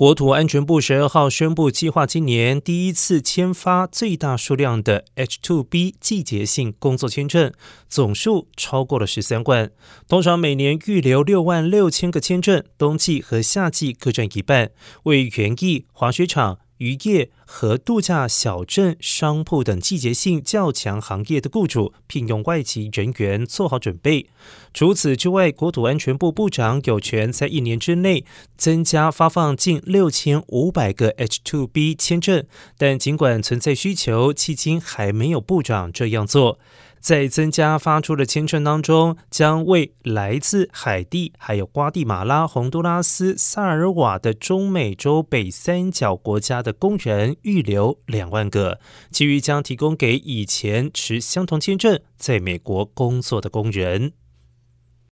国土安全部十二号宣布，计划今年第一次签发最大数量的 H-2B 季节性工作签证，总数超过了十三万。通常每年预留六万六千个签证，冬季和夏季各占一半，为园艺、滑雪场。渔业和度假小镇、商铺等季节性较强行业的雇主聘用外籍人员做好准备。除此之外，国土安全部部长有权在一年之内增加发放近六千五百个 H-2B 签证，但尽管存在需求，迄今还没有部长这样做。在增加发出的签证当中，将为来自海地、还有瓜地马拉、洪都拉斯、萨尔瓦的中美洲北三角国家的工人预留两万个，其余将提供给以前持相同签证在美国工作的工人。